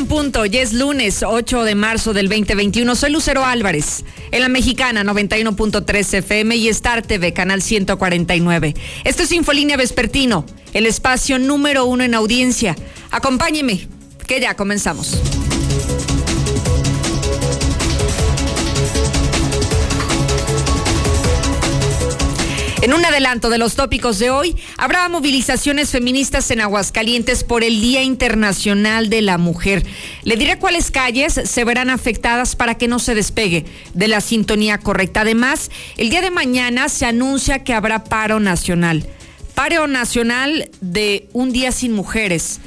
En punto, ya es lunes 8 de marzo del 2021. Soy Lucero Álvarez, en la mexicana 91.3 FM y Star TV, canal 149. Esto es Infolínea Vespertino, el espacio número uno en audiencia. Acompáñeme, que ya comenzamos. En un adelanto de los tópicos de hoy, habrá movilizaciones feministas en Aguascalientes por el Día Internacional de la Mujer. Le diré cuáles calles se verán afectadas para que no se despegue de la sintonía correcta. Además, el día de mañana se anuncia que habrá paro nacional. Paro nacional de un día sin mujeres.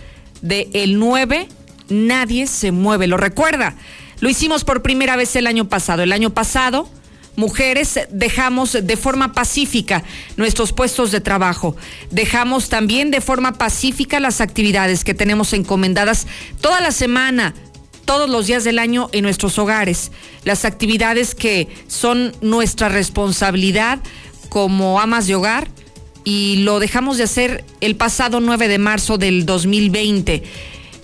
De el 9, nadie se mueve. ¿Lo recuerda? Lo hicimos por primera vez el año pasado. El año pasado mujeres dejamos de forma pacífica nuestros puestos de trabajo. Dejamos también de forma pacífica las actividades que tenemos encomendadas toda la semana, todos los días del año en nuestros hogares. Las actividades que son nuestra responsabilidad como amas de hogar y lo dejamos de hacer el pasado 9 de marzo del 2020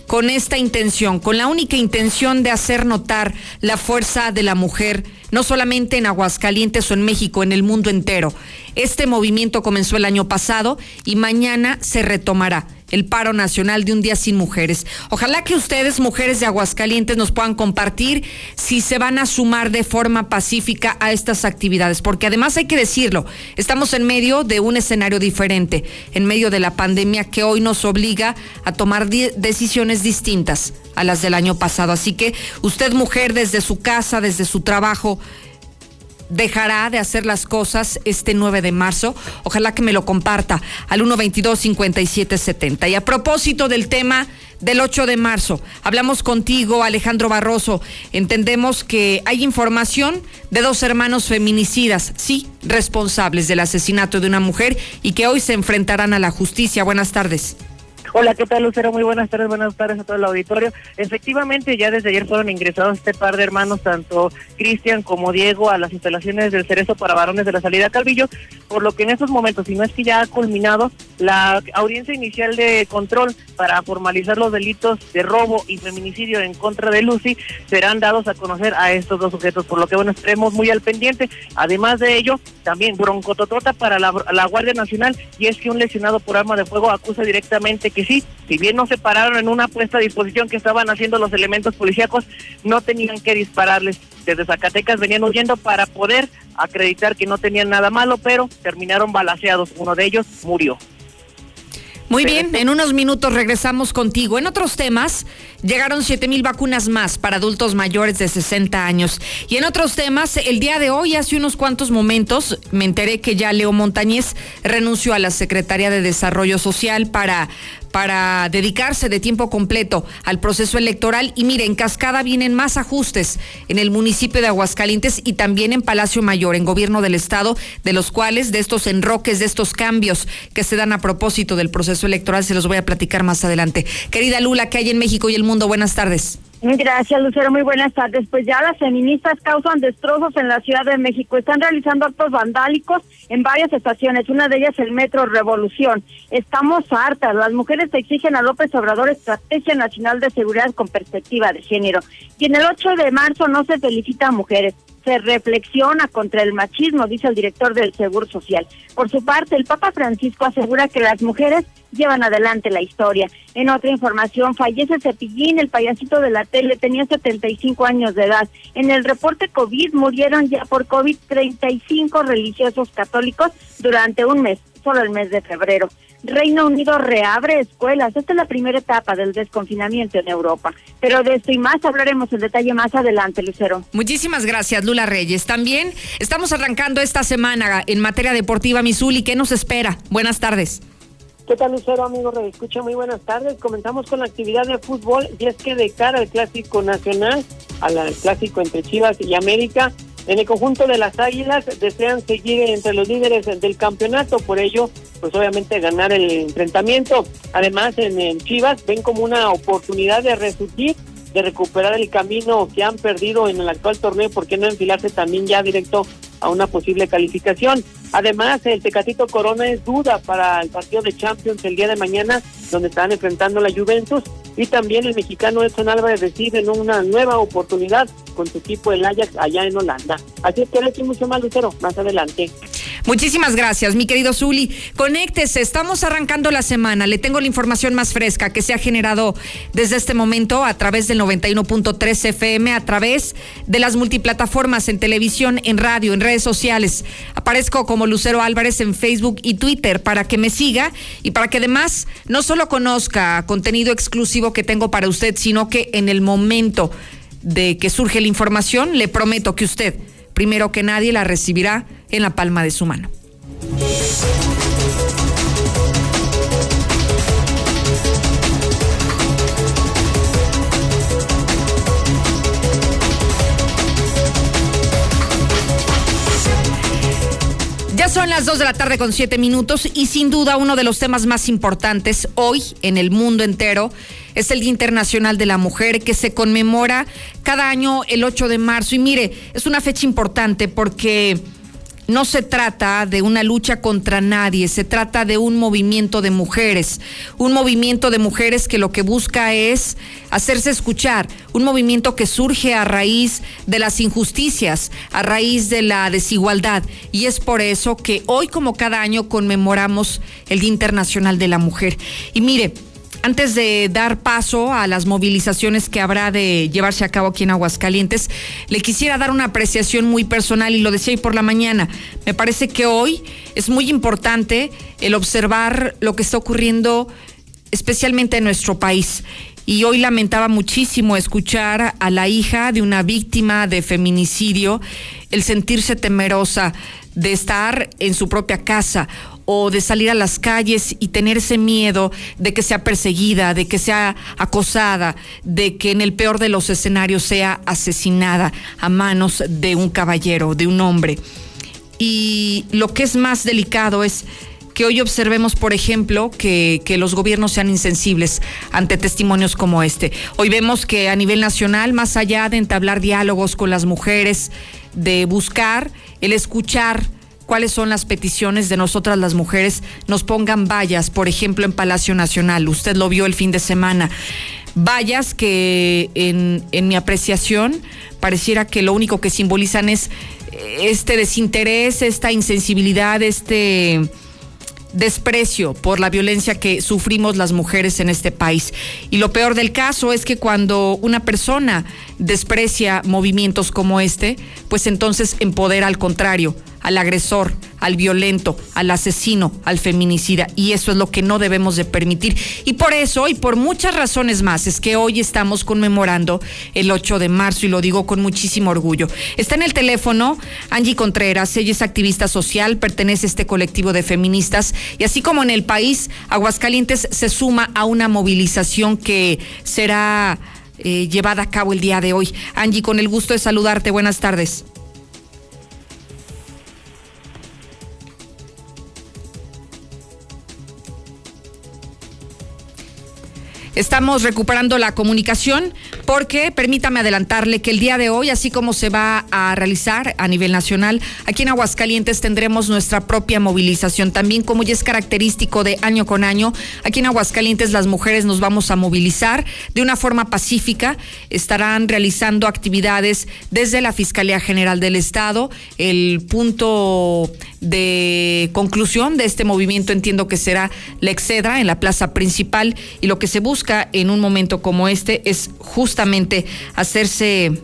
con esta intención, con la única intención de hacer notar la fuerza de la mujer, no solamente en Aguascalientes o en México, en el mundo entero. Este movimiento comenzó el año pasado y mañana se retomará el paro nacional de un día sin mujeres. Ojalá que ustedes, mujeres de Aguascalientes, nos puedan compartir si se van a sumar de forma pacífica a estas actividades, porque además hay que decirlo, estamos en medio de un escenario diferente, en medio de la pandemia que hoy nos obliga a tomar decisiones distintas a las del año pasado. Así que usted, mujer, desde su casa, desde su trabajo, dejará de hacer las cosas este 9 de marzo. Ojalá que me lo comparta al 122-5770. Y a propósito del tema del 8 de marzo, hablamos contigo, Alejandro Barroso. Entendemos que hay información de dos hermanos feminicidas, sí, responsables del asesinato de una mujer y que hoy se enfrentarán a la justicia. Buenas tardes. Hola, ¿qué tal, Lucero? Muy buenas tardes, buenas tardes a todo el auditorio. Efectivamente, ya desde ayer fueron ingresados este par de hermanos, tanto Cristian como Diego, a las instalaciones del Cerezo para varones de la salida Calvillo, por lo que en estos momentos, si no es que ya ha culminado la audiencia inicial de control para formalizar los delitos de robo y feminicidio en contra de Lucy, serán dados a conocer a estos dos sujetos, por lo que, bueno, estaremos muy al pendiente. Además de ello, también broncototota para la, la Guardia Nacional, y es que un lesionado por arma de fuego acusa directamente que que sí, si bien no se pararon en una puesta a disposición que estaban haciendo los elementos policíacos, no tenían que dispararles. Desde Zacatecas venían huyendo para poder acreditar que no tenían nada malo, pero terminaron balaseados. Uno de ellos murió. Muy bien, en unos minutos regresamos contigo. En otros temas, llegaron 7 mil vacunas más para adultos mayores de 60 años. Y en otros temas, el día de hoy, hace unos cuantos momentos, me enteré que ya Leo Montañez renunció a la Secretaría de Desarrollo Social para para dedicarse de tiempo completo al proceso electoral. Y mire, en Cascada vienen más ajustes en el municipio de Aguascalientes y también en Palacio Mayor, en gobierno del Estado, de los cuales, de estos enroques, de estos cambios que se dan a propósito del proceso electoral, se los voy a platicar más adelante. Querida Lula, ¿qué hay en México y el mundo? Buenas tardes. Gracias, Lucero. Muy buenas tardes. Pues ya las feministas causan destrozos en la Ciudad de México. Están realizando actos vandálicos en varias estaciones. Una de ellas el Metro Revolución. Estamos hartas. Las mujeres exigen a López Obrador Estrategia Nacional de Seguridad con perspectiva de género. Y en el 8 de marzo no se felicita a mujeres se reflexiona contra el machismo, dice el director del Seguro Social. Por su parte, el Papa Francisco asegura que las mujeres llevan adelante la historia. En otra información, fallece Cepillín, el payasito de la tele, tenía 75 años de edad. En el reporte COVID murieron ya por COVID 35 religiosos católicos durante un mes, solo el mes de febrero. Reino Unido reabre escuelas. Esta es la primera etapa del desconfinamiento en Europa. Pero de esto y más hablaremos en detalle más adelante, Lucero. Muchísimas gracias, Lula Reyes. También estamos arrancando esta semana en materia deportiva Misuli. ¿Qué nos espera? Buenas tardes. ¿Qué tal, Lucero, amigo? Escucha, muy buenas tardes. Comenzamos con la actividad de fútbol y es que de cara al Clásico Nacional, al Clásico entre Chivas y América, En el conjunto de las Águilas desean seguir entre los líderes del campeonato, por ello, pues obviamente ganar el enfrentamiento. Además, en, Chivas ven como una oportunidad de resurgir, de recuperar el camino que han perdido en el actual torneo, ¿por qué no enfilarse también ya directo a una posible calificación? Además, el Tecatito Corona es duda para el partido de Champions el día de mañana, donde están enfrentando a la Juventus y también el mexicano Edson Álvarez recibe una nueva oportunidad con su equipo el Ajax allá en Holanda. Así es que aquí mucho más, Lucero, más adelante. Muchísimas gracias, mi querido Zuli. Conéctese, estamos arrancando la semana. Le tengo la información más fresca que se ha generado desde este momento a través del 91.3 FM, a través de las multiplataformas en televisión, en radio, en redes sociales. Aparezco como Lucero Álvarez en Facebook y Twitter para que me siga y para que además no solo conozca contenido exclusivo que tengo para usted, sino que en el momento de que surge la información, le prometo que usted, primero que nadie, la recibirá en la palma de su mano. Son las 2 de la tarde con 7 minutos y sin duda uno de los temas más importantes hoy en el mundo entero es el Día Internacional de la Mujer que se conmemora cada año el 8 de marzo. Y mire, es una fecha importante porque no se trata de una lucha contra nadie, se trata de un movimiento de mujeres, un movimiento de mujeres que lo que busca es hacerse escuchar, un movimiento que surge a raíz de las injusticias, a raíz de la desigualdad. Y es por eso que hoy, como cada año, conmemoramos el Día Internacional de la Mujer. Y mire, antes de dar paso a las movilizaciones que habrá de llevarse a cabo aquí en Aguascalientes, le quisiera dar una apreciación muy personal y lo decía hoy por la mañana. Me parece que hoy es muy importante el observar lo que está ocurriendo especialmente en nuestro país. Y hoy lamentaba muchísimo escuchar a la hija de una víctima de feminicidio el sentirse temerosa de estar en su propia casa o de salir a las calles y tener ese miedo de que sea perseguida, de que sea acosada, de que en el peor de los escenarios sea asesinada a manos de un caballero, de un hombre. Y lo que es más delicado es que hoy observemos, por ejemplo, que, que, los gobiernos sean insensibles ante testimonios como este. Hoy vemos que a nivel nacional, más allá de entablar diálogos con las mujeres, de buscar el escuchar cuáles son las peticiones de nosotras las mujeres, nos pongan vallas, por ejemplo, en Palacio Nacional. Usted lo vio el fin de semana. Vallas que en, mi apreciación pareciera que lo único que simbolizan es este desinterés, esta insensibilidad, este desprecio por la violencia que sufrimos las mujeres en este país. Y lo peor del caso es que cuando una persona desprecia movimientos como este, pues entonces empodera al contrario al agresor, al violento, al asesino, al feminicida. Y eso es lo que no debemos de permitir. Y por eso, y por muchas razones más, es que hoy estamos conmemorando el 8 de marzo y lo digo con muchísimo orgullo. Está en el teléfono Angie Contreras, ella es activista social, pertenece a este colectivo de feministas y así como en el país, Aguascalientes se suma a una movilización que será eh, llevada a cabo el día de hoy. Angie, con el gusto de saludarte, buenas tardes. Estamos recuperando la comunicación porque permítame adelantarle que el día de hoy, así como se va a realizar a nivel nacional, aquí en Aguascalientes tendremos nuestra propia movilización. También como ya es característico de año con año, aquí en Aguascalientes las mujeres nos vamos a movilizar de una forma pacífica. Estarán realizando actividades desde la Fiscalía General del Estado. El punto de conclusión de este movimiento entiendo que será la Excedra en la plaza principal y lo que se busca en un momento como este es justamente hacerse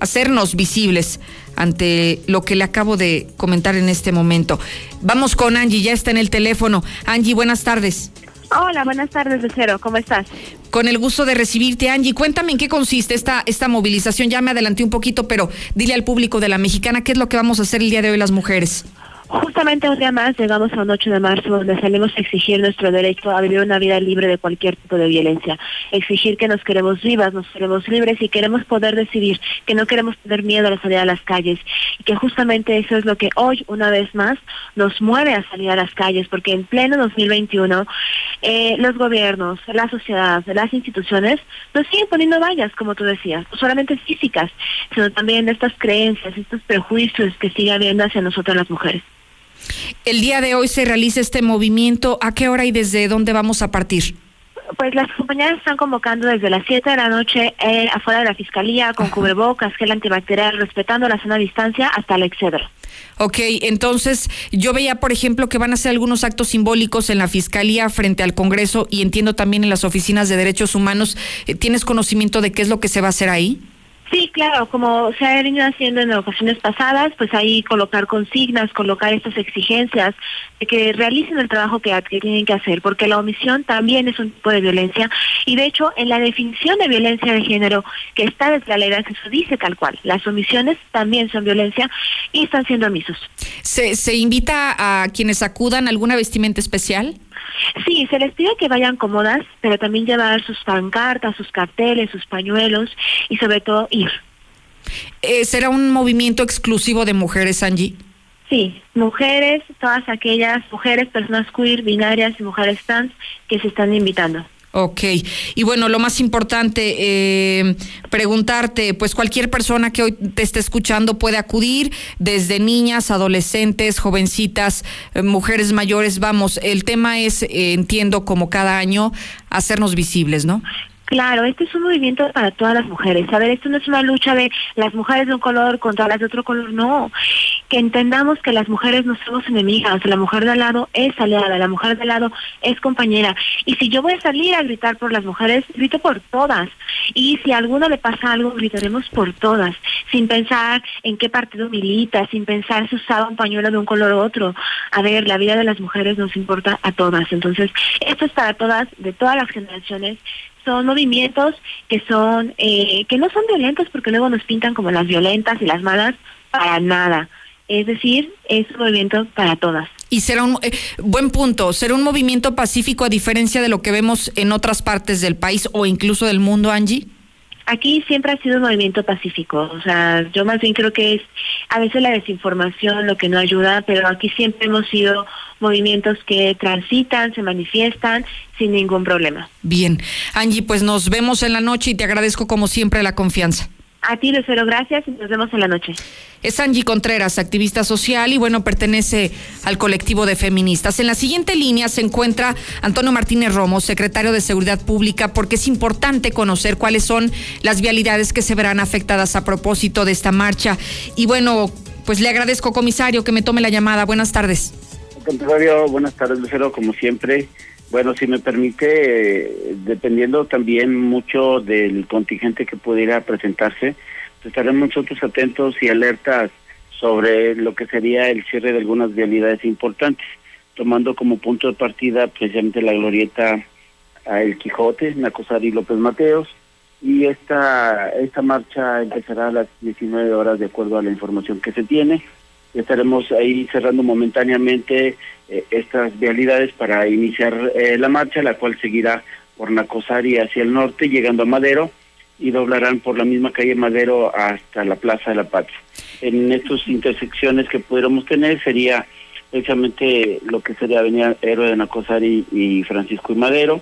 hacernos visibles ante lo que le acabo de comentar en este momento. Vamos con Angie, ya está en el teléfono. Angie, buenas tardes. Hola, buenas tardes, Lucero, ¿cómo estás? Con el gusto de recibirte, Angie. Cuéntame en qué consiste esta, esta movilización. Ya me adelanté un poquito, pero dile al público de la mexicana qué es lo que vamos a hacer el día de hoy las mujeres. Justamente un día más llegamos a un 8 de marzo donde salimos a exigir nuestro derecho a vivir una vida libre de cualquier tipo de violencia. Exigir que nos queremos vivas, nos queremos libres y queremos poder decidir, que no queremos tener miedo a salir a las calles. Y que justamente eso es lo que hoy, una vez más, nos mueve a salir a las calles, porque en pleno 2021 eh, los gobiernos, la sociedad, las instituciones nos siguen poniendo vallas, como tú decías, no solamente físicas, sino también estas creencias, estos prejuicios que sigue habiendo hacia nosotras las mujeres. El día de hoy se realiza este movimiento. ¿A qué hora y desde dónde vamos a partir? Pues las compañeras están convocando desde las 7 de la noche eh, afuera de la fiscalía con cubrebocas, gel antibacterial, respetando la zona de distancia hasta la excedra. Ok, entonces yo veía, por ejemplo, que van a hacer algunos actos simbólicos en la Fiscalía frente al Congreso y entiendo también en las oficinas de derechos humanos. Eh, ¿Tienes conocimiento de qué es lo que se va a hacer ahí? Sí, claro, como se ha venido haciendo en ocasiones pasadas, pues ahí colocar consignas, colocar estas exigencias de que realicen el trabajo que, tienen que hacer, porque la omisión también es un tipo de violencia y de hecho en la definición de violencia de género que está desde la ley de acceso dice tal cual, las omisiones también son violencia y están siendo omisos. ¿Se, se invita a quienes acudan alguna vestimenta especial? Sí, se les pide que vayan cómodas, pero también llevar sus pancartas, sus carteles, sus pañuelos y sobre todo ir. Eh, ¿Será un movimiento exclusivo de mujeres, Angie? Sí, mujeres, todas aquellas mujeres, personas queer, binarias y mujeres trans que se están invitando. Ok, y bueno, lo más importante, eh, preguntarte, pues cualquier persona que hoy te esté escuchando puede acudir, desde niñas, adolescentes, jovencitas, eh, mujeres mayores, vamos, el tema es, eh, entiendo, como cada año, hacernos visibles, ¿no? Claro, este es un movimiento para todas las mujeres. A ver, esto no es una lucha de las mujeres de un color contra las de otro color, no. Que entendamos que las mujeres no somos enemigas, la mujer de al lado es aliada, la mujer de al lado es compañera. Y si yo voy a salir a gritar por las mujeres, grito por todas. Y si a alguno le pasa algo, gritaremos por todas, sin pensar en qué partido milita, sin pensar si usaba un pañuelo de un color u otro. A ver, la vida de las mujeres nos importa a todas. Entonces, esto es para todas, de todas las generaciones son movimientos que son eh, que no son violentos porque luego nos pintan como las violentas y las malas para nada. Es decir es un movimiento para todas. Y será un eh, buen punto será un movimiento pacífico a diferencia de lo que vemos en otras partes del país o incluso del mundo Angie Aquí siempre ha sido un movimiento pacífico, o sea, yo más bien creo que es a veces la desinformación lo que no ayuda, pero aquí siempre hemos sido movimientos que transitan, se manifiestan sin ningún problema. Bien, Angie, pues nos vemos en la noche y te agradezco como siempre la confianza. A ti, Lucero, gracias y nos vemos en la noche. Es Angie Contreras, activista social y bueno, pertenece al colectivo de feministas. En la siguiente línea se encuentra Antonio Martínez Romo, secretario de Seguridad Pública, porque es importante conocer cuáles son las vialidades que se verán afectadas a propósito de esta marcha. Y bueno, pues le agradezco, comisario, que me tome la llamada. Buenas tardes. Contrario, buenas tardes, Lucero, como siempre. Bueno, si me permite, dependiendo también mucho del contingente que pudiera presentarse, estaremos nosotros atentos y alertas sobre lo que sería el cierre de algunas vialidades importantes, tomando como punto de partida precisamente la glorieta a El Quijote, Nacosari López Mateos, y esta, esta marcha empezará a las 19 horas de acuerdo a la información que se tiene. Estaremos ahí cerrando momentáneamente eh, estas vialidades para iniciar eh, la marcha, la cual seguirá por Nacosari hacia el norte, llegando a Madero, y doblarán por la misma calle Madero hasta la Plaza de la Patria. En estas intersecciones que pudiéramos tener sería precisamente lo que sería Avenida Héroe de Nacosari y Francisco y Madero,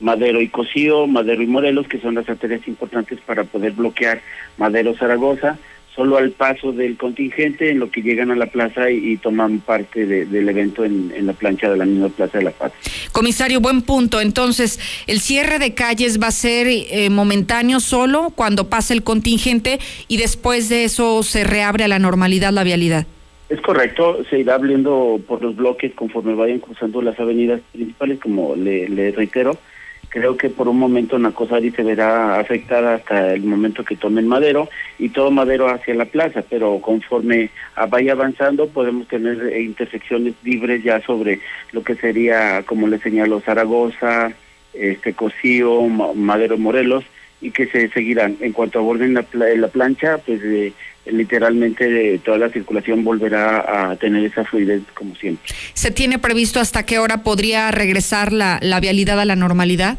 Madero y Cocío, Madero y Morelos, que son las arterias importantes para poder bloquear Madero-Zaragoza, solo al paso del contingente en lo que llegan a la plaza y, toman parte del evento en, la plancha de la misma Plaza de la Paz. Comisario, buen punto. Entonces, ¿el cierre de calles va a ser eh, momentáneo solo cuando pase el contingente y después de eso se reabre a la normalidad la vialidad? Es correcto, se irá abriendo por los bloques conforme vayan cruzando las avenidas principales, como le reitero creo que por un momento Nacosari se verá afectada hasta el momento que tomen Madero y todo Madero hacia la plaza, pero conforme vaya avanzando podemos tener eh, intersecciones libres ya sobre lo que sería, como le señaló, Zaragoza, este Cocío, Madero Morelos y que se seguirán. En cuanto aborden la, la plancha, pues eh, literalmente toda la circulación volverá a tener esa fluidez como siempre. ¿Se tiene previsto hasta qué hora podría regresar la vialidad a la normalidad?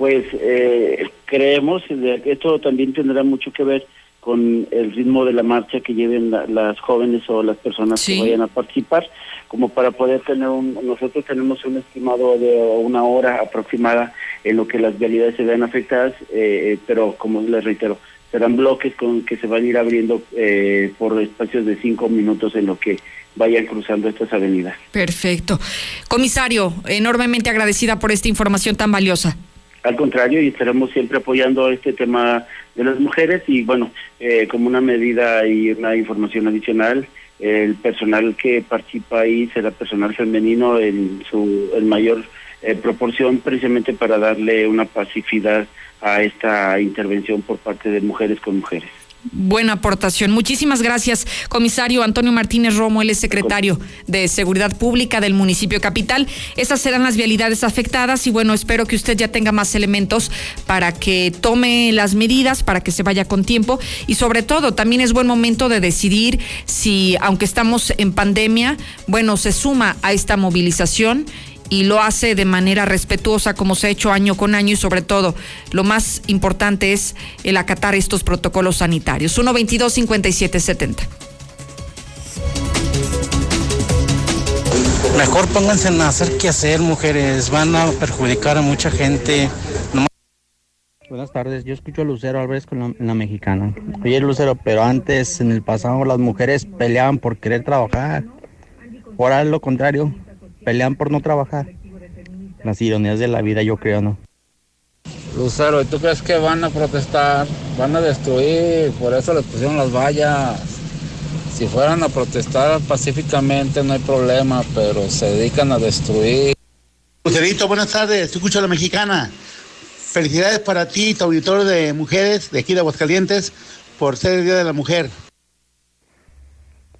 Pues eh, creemos que esto también tendrá mucho que ver con el ritmo de la marcha que lleven las jóvenes o las personas que vayan a participar, como para poder tener un, nosotros tenemos un estimado de una hora aproximada en lo que las vialidades se vean afectadas, eh, pero como les reitero, serán bloques con que se van a ir abriendo eh, por espacios de cinco minutos en lo que vayan cruzando estas avenidas. Perfecto. Comisario, enormemente agradecida por esta información tan valiosa. Al contrario, y estaremos siempre apoyando este tema de las mujeres y bueno, eh, como una medida y una información adicional, el personal que participa ahí será personal femenino en su en mayor eh, proporción precisamente para darle una pacificidad a esta intervención por parte de mujeres con mujeres buena aportación. Muchísimas gracias, comisario Antonio Martínez Romo, él es secretario de Seguridad Pública del municipio capital. Esas serán las vialidades afectadas y bueno, espero que usted ya tenga más elementos para que tome las medidas, para que se vaya con tiempo y sobre todo también es buen momento de decidir si, aunque estamos en pandemia, bueno, se suma a esta movilización y lo hace de manera respetuosa como se ha hecho año con año y sobre todo lo más importante es el acatar estos protocolos sanitarios. 122 5770. Mejor pónganse a hacer qué hacer, mujeres. Van a perjudicar a mucha gente. Buenas tardes, yo escucho a Lucero Álvarez con la, la, mexicana. Oye, Lucero, pero antes, en el pasado, las mujeres peleaban por querer trabajar. Ahora lo contrario, pelean por no trabajar. Las ironías de la vida, yo creo, ¿no? Lucero, ¿y tú crees que van a protestar? Van a destruir, por eso les pusieron las vallas. Si fueran a protestar pacíficamente no hay problema, pero se dedican a destruir. Lucerito, buenas tardes, escucho a la mexicana. Felicidades para ti, tu auditorio de mujeres de aquí de Aguascalientes, por ser el Día de la Mujer.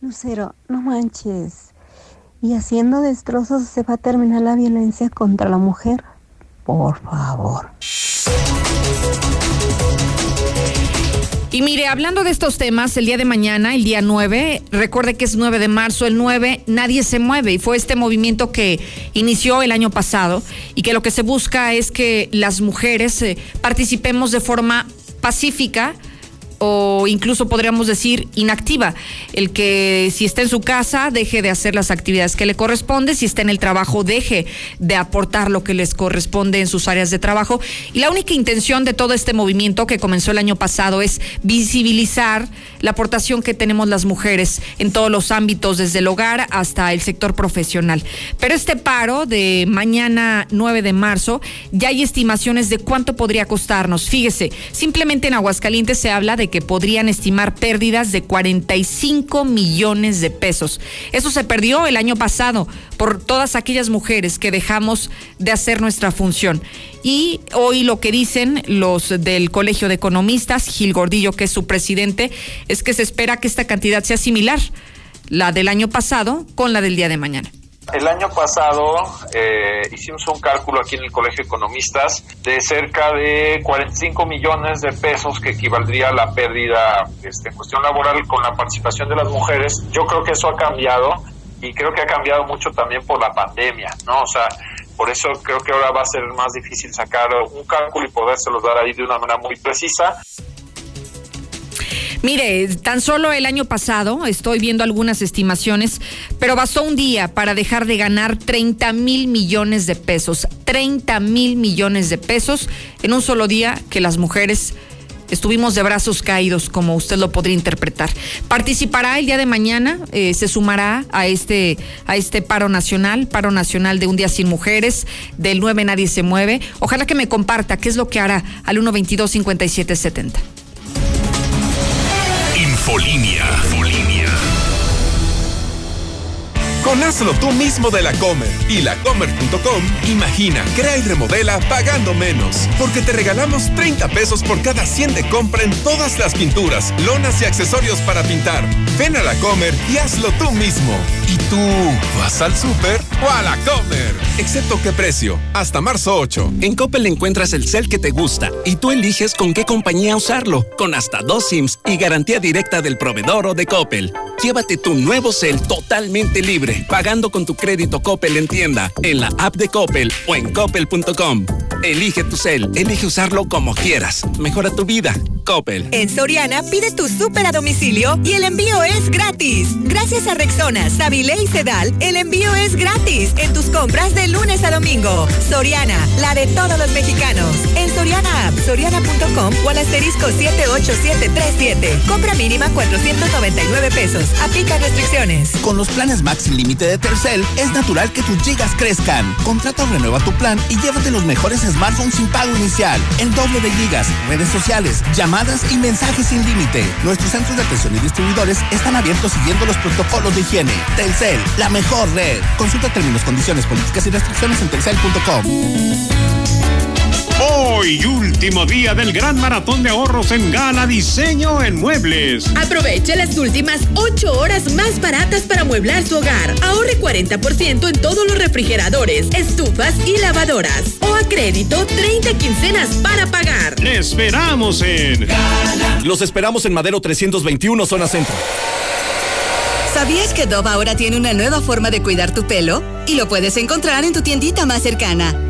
Lucero, no manches y haciendo destrozos se va a terminar la violencia contra la mujer. Por favor. Y mire, hablando de estos temas, el día de mañana, el día 9, recuerde que es 9 de marzo, el 9, nadie se mueve y fue este movimiento que inició el año pasado y que lo que se busca es que las mujeres eh, participemos de forma pacífica o incluso podríamos decir inactiva. El que si está en su casa deje de hacer las actividades que le corresponde, si está en el trabajo deje de aportar lo que les corresponde en sus áreas de trabajo. Y la única intención de todo este movimiento que comenzó el año pasado es visibilizar la aportación que tenemos las mujeres en todos los ámbitos, desde el hogar hasta el sector profesional. Pero este paro de mañana 9 de marzo, ya hay estimaciones de cuánto podría costarnos. Fíjese, simplemente en Aguascalientes se habla de que podrían estimar pérdidas de 45 millones de pesos. Eso se perdió el año pasado por todas aquellas mujeres que dejamos de hacer nuestra función. Y hoy lo que dicen los del Colegio de Economistas, Gil Gordillo, que es su presidente, es que se espera que esta cantidad sea similar, la del año pasado con la del día de mañana. El año pasado eh, hicimos un cálculo aquí en el Colegio de Economistas de cerca de 45 millones de pesos que equivaldría a la pérdida este, en cuestión laboral con la participación de las mujeres. Yo creo que eso ha cambiado y creo que ha cambiado mucho también por la pandemia, ¿no? O sea, por eso creo que ahora va a ser más difícil sacar un cálculo y podérselos dar ahí de una manera muy precisa. Mire, tan solo el año pasado, estoy viendo algunas estimaciones, pero bastó un día para dejar de ganar 30 mil millones de pesos. 30 mil millones de pesos en un solo día que las mujeres estuvimos de brazos caídos, como usted lo podría interpretar. Participará el día de mañana, eh, se sumará a este, a este paro nacional, paro nacional de un día sin mujeres, del 9 nadie se mueve. Ojalá que me comparta qué es lo que hará al 122 5770. Infolinia. Con hazlo tú mismo de la Comer y lacomer.com, imagina, crea y remodela pagando menos. Porque te regalamos 30 pesos por cada 100 de compra en todas las pinturas, lonas y accesorios para pintar. Ven a la Comer y hazlo tú mismo. ¿Y tú vas al súper o a la Comer? Excepto qué precio, hasta marzo 8. En Coppel encuentras el cel que te gusta y tú eliges con qué compañía usarlo, con hasta dos SIMs y garantía directa del proveedor o de Coppel. Llévate tu nuevo cel totalmente libre, pagando con tu crédito Coppel en tienda, en la app de Coppel o en coppel.com. Elige tu cel, elige usarlo como quieras. Mejora tu vida. Coppel. En Soriana pide tu súper a domicilio y el envío es gratis. Gracias a Rexona, Sabile y Sedal, el envío es gratis en tus compras de lunes a domingo. Soriana, la de todos los mexicanos. En Soriana App, soriana.com o al asterisco 78737. Compra mínima 499 pesos. Aplica restricciones. Con los planes Max sin límite de Tercel, es natural que tus gigas crezcan. Contrata o renueva tu plan y llévate los mejores smartphones sin pago inicial. El doble de gigas, redes sociales, llamadas y mensajes sin límite. Nuestros centros de atención y distribuidores están abiertos siguiendo los protocolos de higiene. Telcel, la mejor red. Consulta términos, condiciones, políticas y restricciones en telcel.com. Hoy, último día del gran maratón de ahorros en Gala Diseño en Muebles. Aproveche las últimas ocho horas más baratas para mueblar su hogar. Ahorre 40% en todos los refrigeradores, estufas y lavadoras. O a crédito, 30 quincenas para pagar. Le esperamos en Los esperamos en Madero 321, zona centro. ¿Sabías que Dove ahora tiene una nueva forma de cuidar tu pelo? Y lo puedes encontrar en tu tiendita más cercana.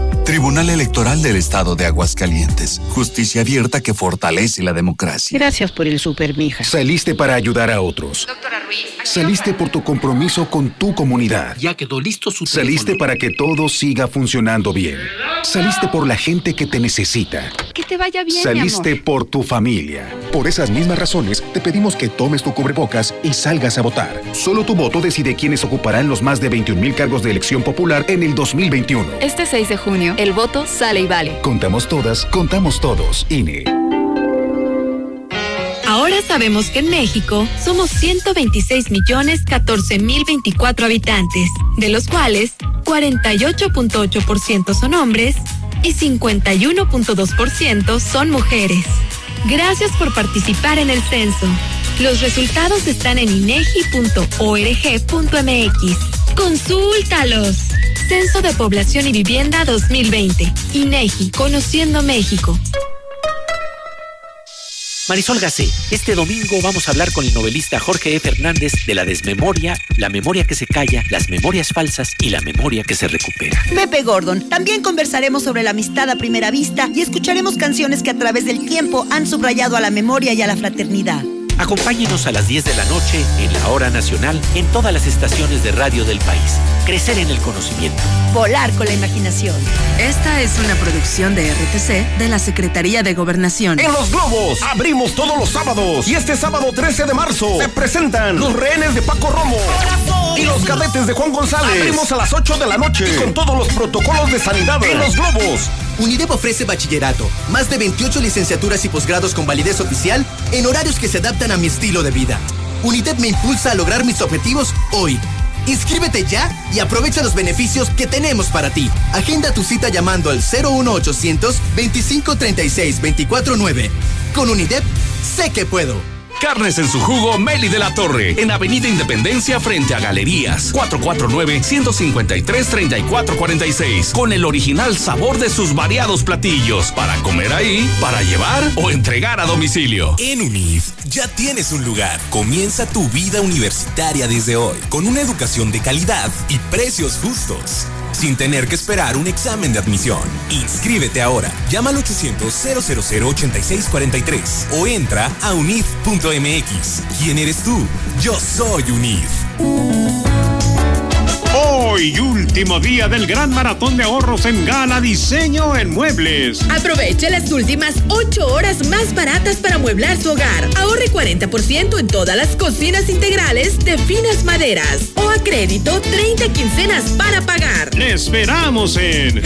Tribunal Electoral del Estado de Aguascalientes. Justicia abierta que fortalece la democracia. Gracias por el super, mija. Saliste para ayudar a otros. Doctora Ruiz. Saliste por tu compromiso con tu comunidad. Ya quedó listo su Saliste para que todo siga funcionando bien. Saliste por la gente que te necesita. Que te vaya bien, Saliste por tu familia. Por esas mismas razones, te pedimos que tomes tu cubrebocas y salgas a votar. Solo tu voto decide quiénes ocuparán los más de 21 mil cargos de elección popular en el 2021. Este 6 de junio, el voto sale y vale. Contamos todas, contamos todos. INE. Ahora sabemos que en México somos 126 millones 14 mil 24 habitantes, de los cuales 48.8% son hombres y 51.2% son mujeres. Gracias por participar en el censo. Los resultados están en inegi.org.mx. Consúltalos. Censo de Población y Vivienda 2020. INEGI, Conociendo México. Marisol Gacé, este domingo vamos a hablar con el novelista Jorge E. Fernández de la desmemoria, la memoria que se calla, las memorias falsas y la memoria que se recupera. Pepe Gordon. También conversaremos sobre la amistad a primera vista y escucharemos canciones que a través del tiempo han subrayado a la memoria y a la fraternidad. Acompáñenos a las 10 de la noche en la hora nacional en todas las estaciones de radio del país. Crecer en el conocimiento. Volar con la imaginación. Esta es una producción de RTC de la Secretaría de Gobernación. En Los Globos abrimos todos los sábados y este sábado 13 de marzo se presentan los rehenes de Paco Romo y los cadetes de Juan González. Abrimos a las 8 de la noche y con todos los protocolos de sanidad en Los Globos. UNIDEP ofrece bachillerato, más de 28 licenciaturas y posgrados con validez oficial en horarios que se adaptan a mi estilo de vida. UNIDEP me impulsa a lograr mis objetivos hoy. Inscríbete ya y aprovecha los beneficios que tenemos para ti. Agenda tu cita llamando al 01800 2536 249. Con UNIDEP, sé que puedo. Carnes en su jugo Meli de la Torre, en Avenida Independencia frente a Galerías, 449-153-3446, con el original sabor de sus variados platillos, para comer ahí, para llevar o entregar a domicilio. En UNIF ya tienes un lugar. Comienza tu vida universitaria desde hoy, con una educación de calidad y precios justos sin tener que esperar un examen de admisión. Inscríbete ahora. Llama al 800-000-8643 o entra a unif.mx. ¿Quién eres tú? Yo soy UNIF. Hoy, último día del gran maratón de ahorros en Gala Diseño en Muebles. Aproveche las últimas 8 horas más baratas para mueblar su hogar. Ahorre 40% en todas las cocinas integrales de finas maderas. O a crédito, 30 quincenas para pagar. Le esperamos en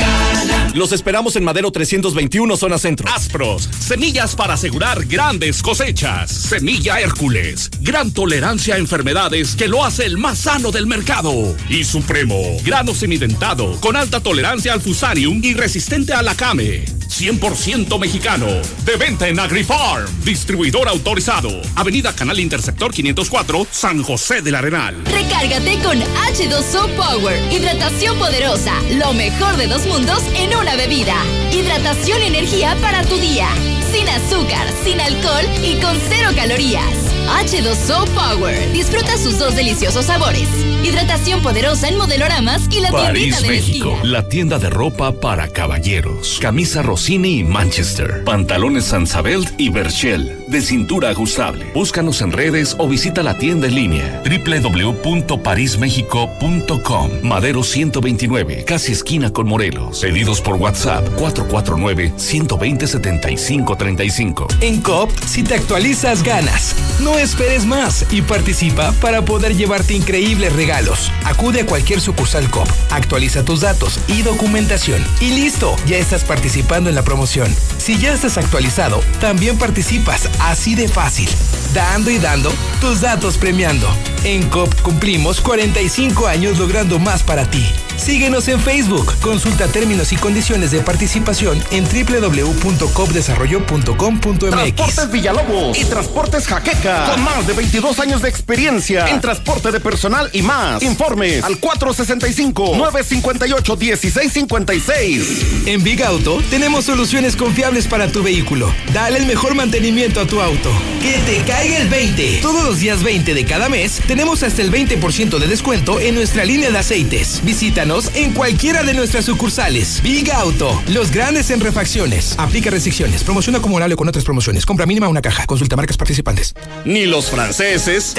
Los esperamos en Madero 321, zona centro. Aspros, semillas para asegurar grandes cosechas. Semilla Hércules, gran tolerancia a enfermedades que lo hace el más sano del mercado. Y Supremo, grano semidentado, con alta tolerancia al fusarium y resistente a la came. 100% mexicano. De venta en AgriFarm. Distribuidor autorizado. Avenida Canal Interceptor 504, San José del Arenal. Recárgate con H2O Power. Hidratación poderosa. Lo mejor de dos mundos en una bebida. Hidratación y energía para tu día. Sin azúcar, sin alcohol y con cero calorías. H2O Power. Disfruta sus dos deliciosos sabores. Hidratación poderosa en modeloramas y la tiendita París, de México. La tienda de ropa para caballeros. Camisa Rossini y Manchester. Pantalones Sansabelt y Berchel. De cintura ajustable. Búscanos en redes o visita la tienda en línea. www.parismexico.com. Madero 129. Casi esquina con Morelos. Pedidos por WhatsApp 449-120-7535. En COP, si te actualizas, ganas. No esperes más y participa para poder llevarte increíbles regalos. Acude a cualquier sucursal COP, actualiza tus datos y documentación. Y listo, ya estás participando en la promoción. Si ya estás actualizado, también participas así de fácil. Dando y dando, tus datos premiando. En COP cumplimos 45 años logrando más para ti. Síguenos en Facebook. Consulta términos y condiciones de participación en www.copdesarrollo.com.mx. Transportes Villalobos y Transportes Jaqueca. Con más de 22 años de experiencia en transporte de personal y más. Informes al 465-958-1656. En Big Auto tenemos soluciones confiables para tu vehículo. Dale el mejor mantenimiento a tu auto. Que te caiga el 20. Todos los días 20 de cada mes tenemos hasta el 20% de descuento en nuestra línea de aceites. Visítanos en cualquiera de nuestras sucursales. Big Auto, los grandes en refacciones. Aplica restricciones. Promoción acumulable con otras promociones. Compra mínima una caja. Consulta marcas participantes. Ni los franceses.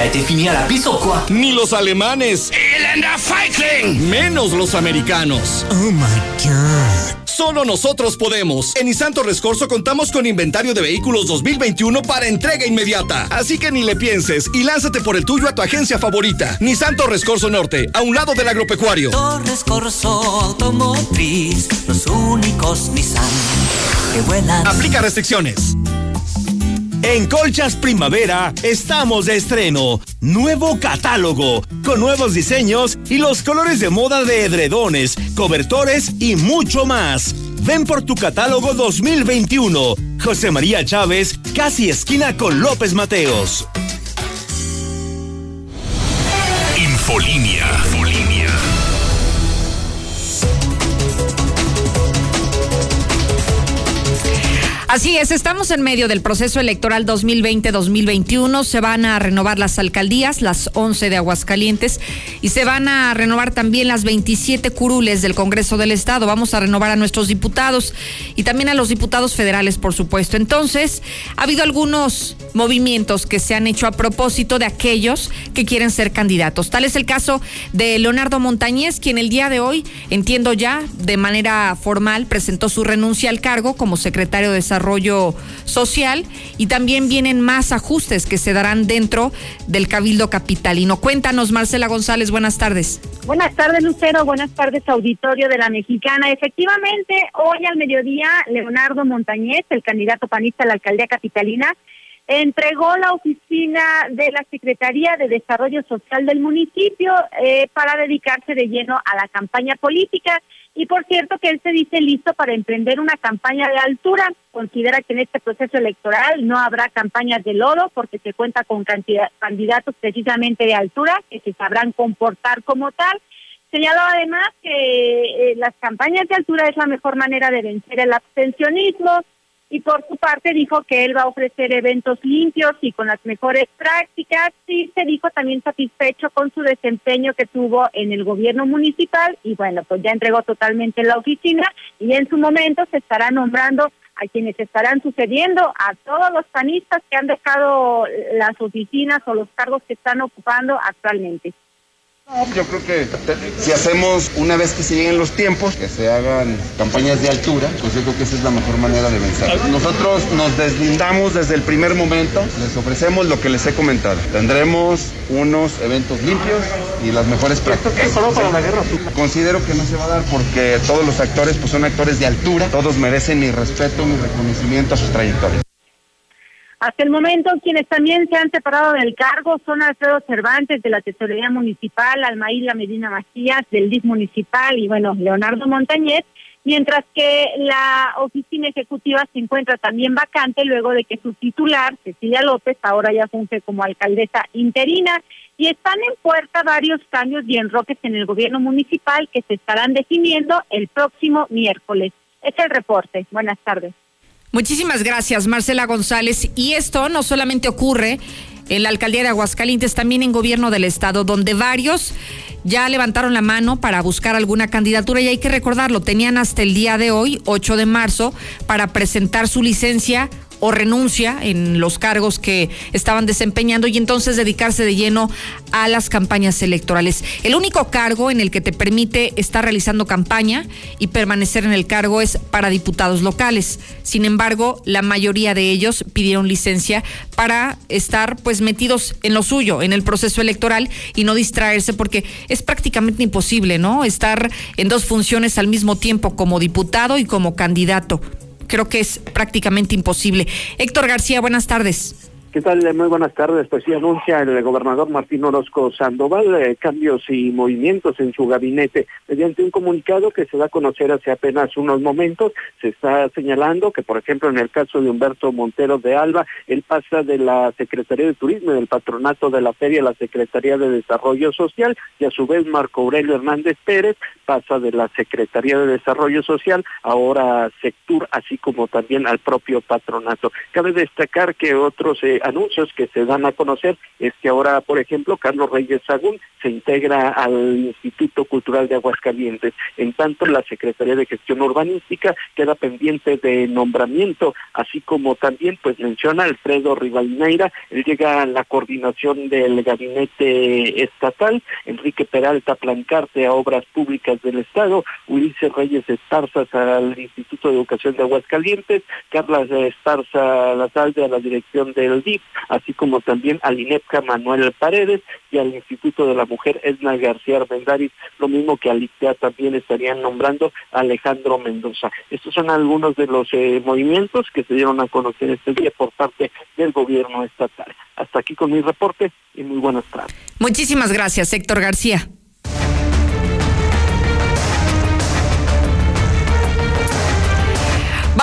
Ni los alemanes. Menos los americanos. Oh my God. Solo nosotros podemos. En Nissan Torres Corso contamos con inventario de vehículos 2021 para entrega inmediata. Así que ni le pienses y lánzate por el tuyo a tu agencia favorita. Nissan Torres Corso Norte, a un lado del agropecuario. Torres Corso Automotriz, los únicos Nissan que vuelan. Aplica restricciones. En Colchas Primavera estamos de estreno. Nuevo catálogo, con nuevos diseños y los colores de moda de edredones, cobertores y mucho más. Ven por tu catálogo 2021. José María Chávez, casi esquina con López Mateos. Infolinia. Infolinia. Así es, estamos en medio del proceso electoral 2020-2021. Se van a renovar las alcaldías, las 11 de Aguascalientes, y se van a renovar también las 27 curules del Congreso del Estado. Vamos a renovar a nuestros diputados y también a los diputados federales, por supuesto. Entonces, ha habido algunos movimientos que se han hecho a propósito de aquellos que quieren ser candidatos. Tal es el caso de Leonardo Montañez, quien el día de hoy, entiendo ya, de manera formal, presentó su renuncia al cargo como secretario de Desarrollo Social y también vienen más ajustes que se darán dentro del Cabildo Capitalino. Cuéntanos, Marcela González, buenas tardes. Buenas tardes, Lucero. Buenas tardes, auditorio de la Mexicana. Efectivamente, hoy al mediodía, Leonardo Montañez, el candidato panista a la alcaldía capitalina, entregó la oficina de la Secretaría de Desarrollo Social del municipio eh, para dedicarse de lleno a la campaña política. Y por cierto que él se dice listo para emprender una campaña de altura. Considera que en este proceso electoral no habrá campañas de lodo porque se cuenta con cantidad, candidatos precisamente de altura que se sabrán comportar como tal. Señaló además que eh, las campañas de altura es la mejor manera de vencer el abstencionismo, y por su parte dijo que él va a ofrecer eventos limpios y con las mejores prácticas y se dijo también satisfecho con su desempeño que tuvo en el gobierno municipal y bueno, pues ya entregó totalmente la oficina y en su momento se estará nombrando a quienes estarán sucediendo, a todos los panistas que han dejado las oficinas o los cargos que están ocupando actualmente. Yo creo que si hacemos, una vez que se lleguen los tiempos, que se hagan campañas de altura, pues yo creo que esa es la mejor manera de vencer. Nosotros nos deslindamos desde el primer momento, les ofrecemos lo que les he comentado. Tendremos unos eventos limpios y las mejores prácticas. para la guerra? Considero que no se va a dar porque todos los actores pues son actores de altura, todos merecen mi respeto, mi reconocimiento a sus trayectorias. Hasta el momento, quienes también se han separado del cargo son Alfredo Cervantes de la Tesorería Municipal, Almaíla Medina Macías del DIF Municipal y, bueno, Leonardo Montañez, mientras que la oficina ejecutiva se encuentra también vacante luego de que su titular, Cecilia López, ahora ya funge como alcaldesa interina. Y están en puerta varios cambios y enroques en el gobierno municipal que se estarán definiendo el próximo miércoles. Es el reporte. Buenas tardes. Muchísimas gracias, Marcela González. Y esto no solamente ocurre en la alcaldía de Aguascalientes, también en gobierno del estado, donde varios ya levantaron la mano para buscar alguna candidatura y hay que recordarlo, tenían hasta el día de hoy, 8 de marzo, para presentar su licencia o renuncia en los cargos que estaban desempeñando y entonces dedicarse de lleno a las campañas electorales. El único cargo en el que te permite estar realizando campaña y permanecer en el cargo es para diputados locales. Sin embargo, la mayoría de ellos pidieron licencia para estar pues metidos en lo suyo, en el proceso electoral y no distraerse porque es prácticamente imposible, ¿no? Estar en dos funciones al mismo tiempo como diputado y como candidato creo que es prácticamente imposible. Héctor García, buenas tardes. ¿Qué tal? Muy buenas tardes. Pues sí anuncia el gobernador Martín Orozco Sandoval eh, cambios y movimientos en su gabinete. Mediante un comunicado que se da a conocer hace apenas unos momentos, se está señalando que, por ejemplo, en el caso de Humberto Montero de Alba, él pasa de la Secretaría de Turismo y del Patronato de la Feria a la Secretaría de Desarrollo Social y a su vez Marco Aurelio Hernández Pérez pasa de la Secretaría de Desarrollo Social ahora a Sectur, así como también al propio patronato. Cabe destacar que otros eh, anuncios que se dan a conocer es que ahora, por ejemplo, Carlos Reyes Sagún se integra al Instituto Cultural de Aguascalientes. En tanto, la Secretaría de Gestión Urbanística queda pendiente de nombramiento, así como también, pues menciona Alfredo Rivalneira, él llega a la coordinación del gabinete estatal, Enrique Peralta Plancarte a Obras Públicas del Estado, Ulises Reyes Estarzas al Instituto de Educación de Aguascalientes, Carla Estarza Lazalde a la dirección del DIF, así como también al INEPCA Manuel Paredes y al Instituto de la Mujer Edna García Armendariz, lo mismo que al ICTA también estarían nombrando Alejandro Mendoza. Estos son algunos de los eh, movimientos que se dieron a conocer este día por parte del gobierno estatal. Hasta aquí con mi reporte y muy buenas tardes. Muchísimas gracias, Héctor García.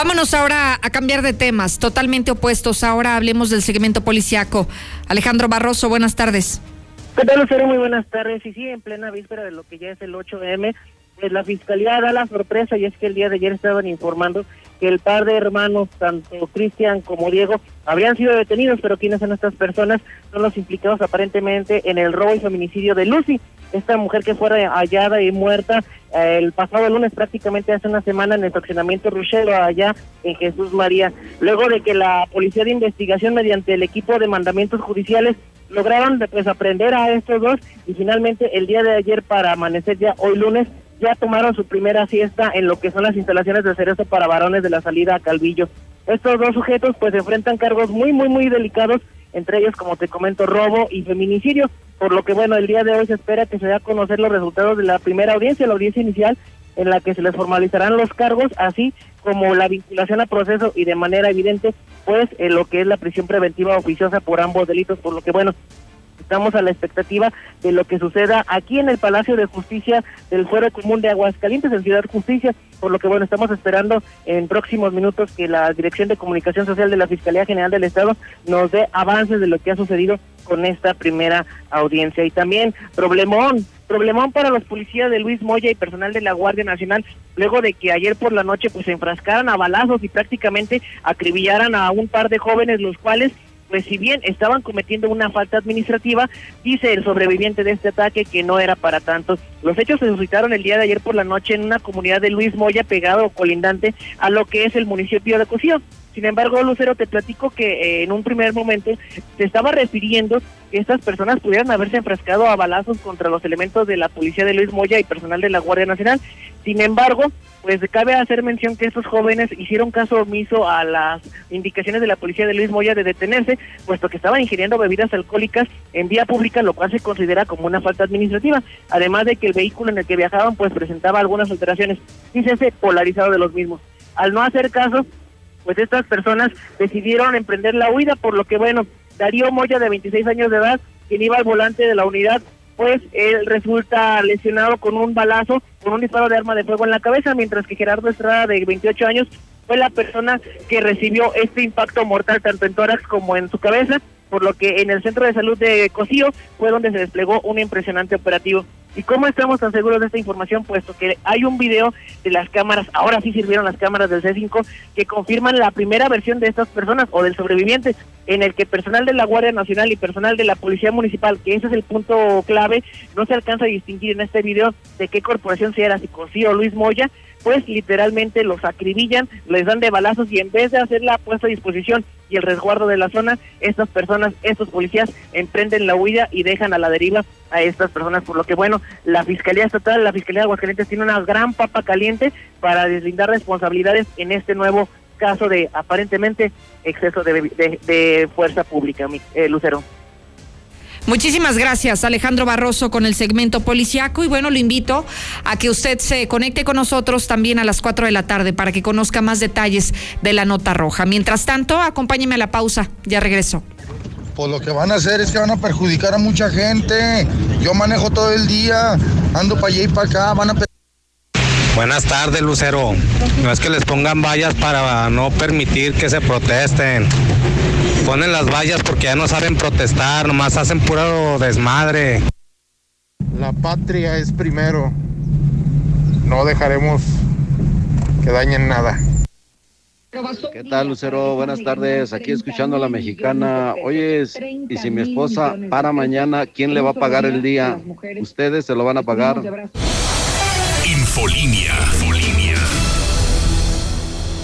Vámonos ahora a cambiar de temas, totalmente opuestos. Ahora hablemos del segmento policiaco. Alejandro Barroso, buenas tardes. ¿Qué tal, Lucero? Muy buenas tardes. Y sí, en plena víspera de lo que ya es el 8M, pues la fiscalía da la sorpresa y es que el día de ayer estaban informando que el par de hermanos, tanto Cristian como Diego, habrían sido detenidos, pero ¿quiénes son estas personas? Son los implicados aparentemente en el robo y feminicidio de Lucy, esta mujer que fue hallada y muerta eh, el pasado lunes, prácticamente hace una semana, en el fraccionamiento Ruchelo, allá en Jesús María. Luego de que la Policía de Investigación, mediante el equipo de mandamientos judiciales, lograron pues aprender a estos dos y finalmente el día de ayer para amanecer ya hoy lunes ya tomaron su primera siesta en lo que son las instalaciones de cerezo para varones de la salida a Calvillo. Estos dos sujetos pues enfrentan cargos muy, muy, muy delicados, entre ellos, como te comento, robo y feminicidio, por lo que bueno, el día de hoy se espera que se dé a conocer los resultados de la primera audiencia, la audiencia inicial, en la que se les formalizarán los cargos, así como la vinculación a proceso y de manera evidente, pues, lo que es la prisión preventiva oficiosa por ambos delitos, por lo que bueno, Estamos a la expectativa de lo que suceda aquí en el Palacio de Justicia del Fuero Común de Aguascalientes, en Ciudad Justicia, por lo que bueno, estamos esperando en próximos minutos que la Dirección de Comunicación Social de la Fiscalía General del Estado nos dé avances de lo que ha sucedido con esta primera audiencia. Y también, problemón, problemón para los policías de Luis Moya y personal de la Guardia Nacional, luego de que ayer por la noche pues se enfrascaran a balazos y prácticamente acribillaran a un par de jóvenes, los cuales pues si bien estaban cometiendo una falta administrativa, dice el sobreviviente de este ataque que no era para tanto. Los hechos se suscitaron el día de ayer por la noche en una comunidad de Luis Moya, pegado colindante a lo que es el municipio de Cocío. Sin embargo, Lucero, te platico que eh, en un primer momento se estaba refiriendo que estas personas pudieran haberse enfrascado a balazos contra los elementos de la policía de Luis Moya y personal de la Guardia Nacional. Sin embargo, pues cabe hacer mención que estos jóvenes hicieron caso omiso a las indicaciones de la policía de Luis Moya de detenerse, puesto que estaban ingiriendo bebidas alcohólicas en vía pública, lo cual se considera como una falta administrativa, además de que el vehículo en el que viajaban pues presentaba algunas alteraciones, ese polarizado de los mismos. Al no hacer caso, pues estas personas decidieron emprender la huida, por lo que bueno, Darío Moya de 26 años de edad, quien iba al volante de la unidad, pues él resulta lesionado con un balazo, con un disparo de arma de fuego en la cabeza, mientras que Gerardo Estrada de 28 años fue la persona que recibió este impacto mortal tanto en tórax como en su cabeza, por lo que en el centro de salud de Cocío fue donde se desplegó un impresionante operativo. ¿Y cómo estamos tan seguros de esta información? Puesto que hay un video de las cámaras, ahora sí sirvieron las cámaras del C5, que confirman la primera versión de estas personas o del sobreviviente, en el que personal de la Guardia Nacional y personal de la Policía Municipal, que ese es el punto clave, no se alcanza a distinguir en este video de qué corporación si era, si o Luis Moya, pues literalmente los acribillan, les dan de balazos y en vez de hacer la puesta a disposición y el resguardo de la zona, estas personas, estos policías emprenden la huida y dejan a la deriva a estas personas, por lo que bueno, la Fiscalía Estatal, la Fiscalía de Aguascalientes tiene una gran papa caliente para deslindar responsabilidades en este nuevo caso de aparentemente exceso de, fuerza pública, eh, Lucero. Muchísimas gracias, Alejandro Barroso, con el segmento policiaco. Y bueno, lo invito a que usted se conecte con nosotros también a las 4 de la tarde para que conozca más detalles de la nota roja. Mientras tanto, acompáñeme a la pausa. Ya regreso. Pues lo que van a hacer es que van a perjudicar a mucha gente. Yo manejo todo el día, ando para allá y para acá, van a Buenas tardes, Lucero. No es que les pongan vallas para no permitir que se protesten. Ponen las vallas porque ya no saben protestar, nomás hacen puro desmadre. La patria es primero. No dejaremos que dañen nada. ¿Qué tal, Lucero? Buenas tardes. Aquí escuchando a la mexicana. Oye, y si mi esposa para mañana, ¿quién le va a pagar el día? ¿Ustedes se lo van a pagar? Infolinia. Infolinia.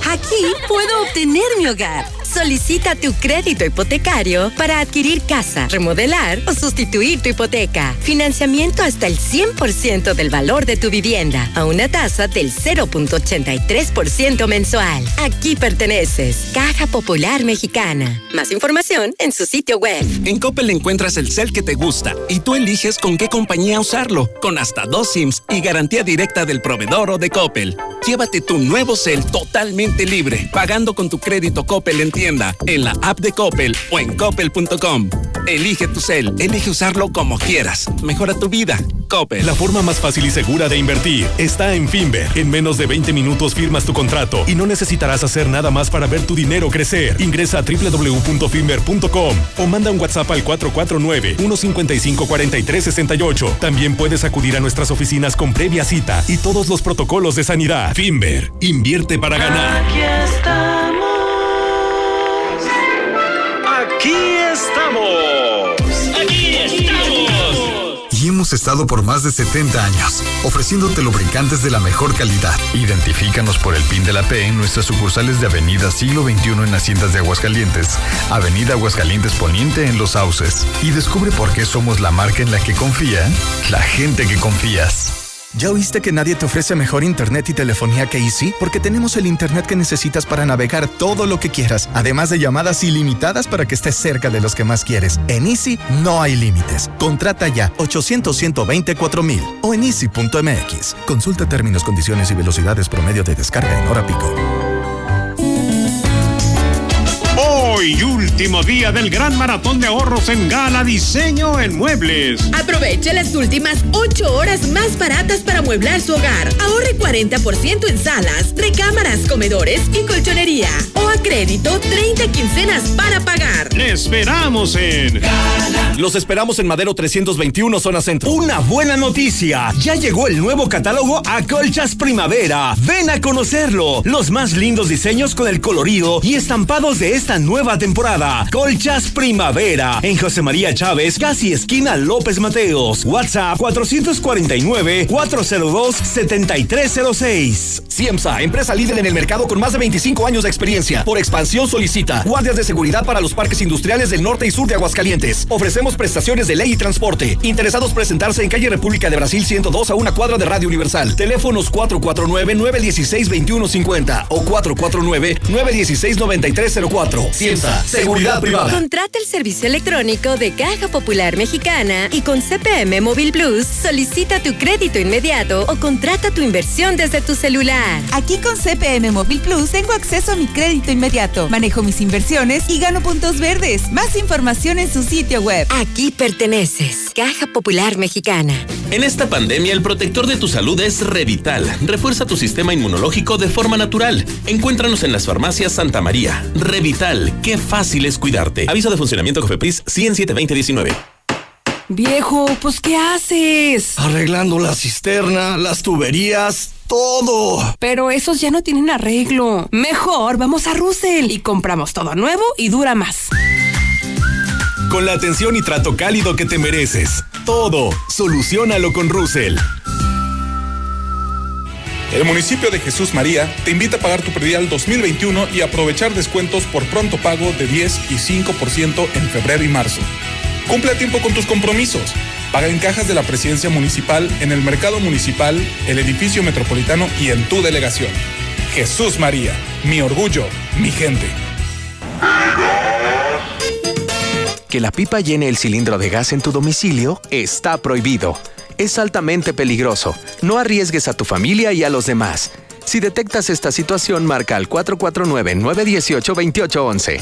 Aquí puedo obtener mi hogar Solicita tu crédito hipotecario para adquirir casa, remodelar o sustituir tu hipoteca. Financiamiento hasta el 100% del valor de tu vivienda a una tasa del 0.83% mensual. Aquí perteneces. Caja Popular Mexicana. Más información en su sitio web. En Coppel encuentras el cel que te gusta y tú eliges con qué compañía usarlo, con hasta dos SIMs y garantía directa del proveedor o de Coppel. Llévate tu nuevo cel totalmente libre, pagando con tu crédito Coppel en tienda, en la app de Coppel o en coppel.com. Elige tu cel, elige usarlo como quieras. Mejora tu vida. Coppel. La forma más fácil y segura de invertir está en Finver. En menos de 20 minutos firmas tu contrato y no necesitarás hacer nada más para ver tu dinero crecer. Ingresa a www.finver.com o manda un WhatsApp al 449-155-4368. También puedes acudir a nuestras oficinas con previa cita y todos los protocolos de sanidad. Finver, invierte para ganar. Aquí estamos. Aquí estamos. Aquí estamos. Y hemos estado por más de 70 años, ofreciéndote lubricantes de la mejor calidad. Identifícanos por el PIN de la P en nuestras sucursales de Avenida Siglo XXI en Haciendas de Aguascalientes, Avenida Aguascalientes Poniente en Los Sauces. Y descubre por qué somos la marca en la que confía la gente que confías. ¿Ya oíste que nadie te ofrece mejor internet y telefonía que Easy? Porque tenemos el internet que necesitas para navegar todo lo que quieras, además de llamadas ilimitadas para que estés cerca de los que más quieres. En Easy no hay límites. Contrata ya 800 mil o en easy.mx. Consulta términos, condiciones y velocidades promedio de descarga en hora pico. Hoy, último día del gran maratón de ahorros en Gala Diseño en Muebles. Aproveche las últimas 8 horas más baratas para mueblar su hogar. Ahorre 40% en salas, recámaras, comedores y colchonería. O a crédito, 30 quincenas para pagar. Le esperamos en Los esperamos en Madero 321, zona centro. Una buena noticia. Ya llegó el nuevo catálogo a Colchas Primavera. Ven a conocerlo. Los más lindos diseños con el colorido y estampados de esta nueva temporada. Colchas Primavera. En José María Chávez, casi esquina López Mateos. WhatsApp 449-402-7306. Ciemsa, empresa líder en el mercado con más de 25 años de experiencia. Por expansión solicita guardias de seguridad para los parques industriales del norte y sur de Aguascalientes. Ofrecemos prestaciones de ley y transporte. Interesados presentarse en calle República de Brasil 102 a una cuadra de Radio Universal. Teléfonos 449-916-2150 o 449-916-9304. Seguridad privada. Contrata el servicio electrónico de Caja Popular Mexicana y con CPM Móvil Plus solicita tu crédito inmediato o contrata tu inversión desde tu celular. Aquí con CPM Móvil Plus tengo acceso a mi crédito inmediato, manejo mis inversiones y gano puntos verdes. Más información en su sitio web. Aquí perteneces. Caja Popular Mexicana. En esta pandemia, el protector de tu salud es Revital. Refuerza tu sistema inmunológico de forma natural. Encuéntranos en las farmacias Santa María. Revital, qué fácil es cuidarte. Aviso de funcionamiento Cofepris 107-2019. Viejo, pues ¿qué haces? Arreglando la cisterna, las tuberías, todo. Pero esos ya no tienen arreglo. Mejor vamos a Russell y compramos todo nuevo y dura más. Con la atención y trato cálido que te mereces. Todo, solucionalo con Russell. El municipio de Jesús María te invita a pagar tu predial 2021 y aprovechar descuentos por pronto pago de 10 y 5% en febrero y marzo. Cumple a tiempo con tus compromisos. Paga en cajas de la presidencia municipal, en el mercado municipal, el edificio metropolitano y en tu delegación. Jesús María, mi orgullo, mi gente. Que la pipa llene el cilindro de gas en tu domicilio está prohibido. Es altamente peligroso. No arriesgues a tu familia y a los demás. Si detectas esta situación, marca al 449-918-2811.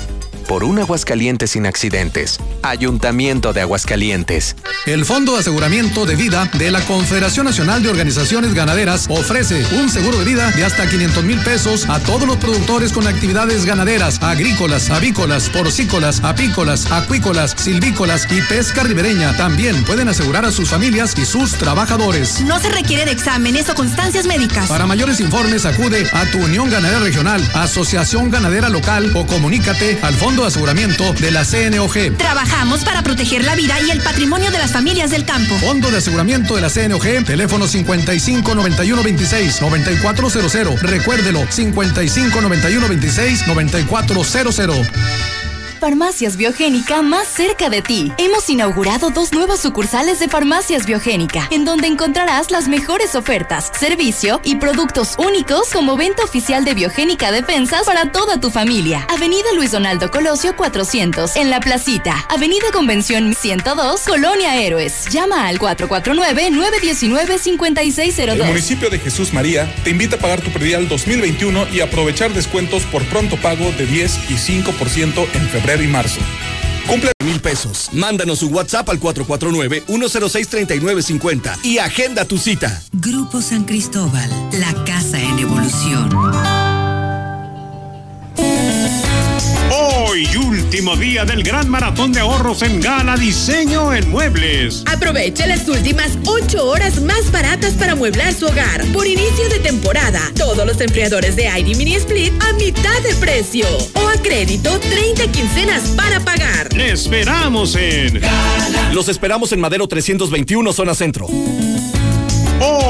Por un Aguascalientes sin accidentes. Ayuntamiento de Aguascalientes. El Fondo de Aseguramiento de Vida de la Confederación Nacional de Organizaciones Ganaderas ofrece un seguro de vida de hasta 500 mil pesos a todos los productores con actividades ganaderas, agrícolas, avícolas, porcícolas, apícolas, acuícolas, silvícolas y pesca ribereña. También pueden asegurar a sus familias y sus trabajadores. No se requiere de exámenes o constancias médicas. Para mayores informes acude a tu Unión Ganadera Regional, Asociación Ganadera Local o comunícate al Fondo de Aseguramiento de la CNOG. Trabajamos para proteger la vida y el patrimonio de las familias del campo. Fondo de Aseguramiento de la CNOG, teléfono 55 91 26 9400. Recuérdelo, 55 91 26 9400. Farmacias Biogénica más cerca de ti. Hemos inaugurado dos nuevas sucursales de Farmacias Biogénica, en donde encontrarás las mejores ofertas, servicio y productos únicos como venta oficial de Biogénica Defensas para toda tu familia. Avenida Luis Donaldo Colosio 400, en La Placita. Avenida Convención 102, Colonia Héroes. Llama al 449-919-5602. El municipio de Jesús María te invita a pagar tu predial 2021 y aprovechar descuentos por pronto pago de 10 y 5% en febrero y marzo. Cumple mil pesos. Mándanos un WhatsApp al 449-106-3950 y agenda tu cita. Grupo San Cristóbal, la casa en evolución. Hoy, último día del gran maratón de ahorros en Gala Diseño en Muebles. Aproveche las últimas 8 horas más baratas para mueblar su hogar. Por inicio de temporada, todos los enfriadores de ID Mini Split a mitad de precio. O a crédito, 30 quincenas para pagar. Le esperamos en Los esperamos en Madero 321, zona centro.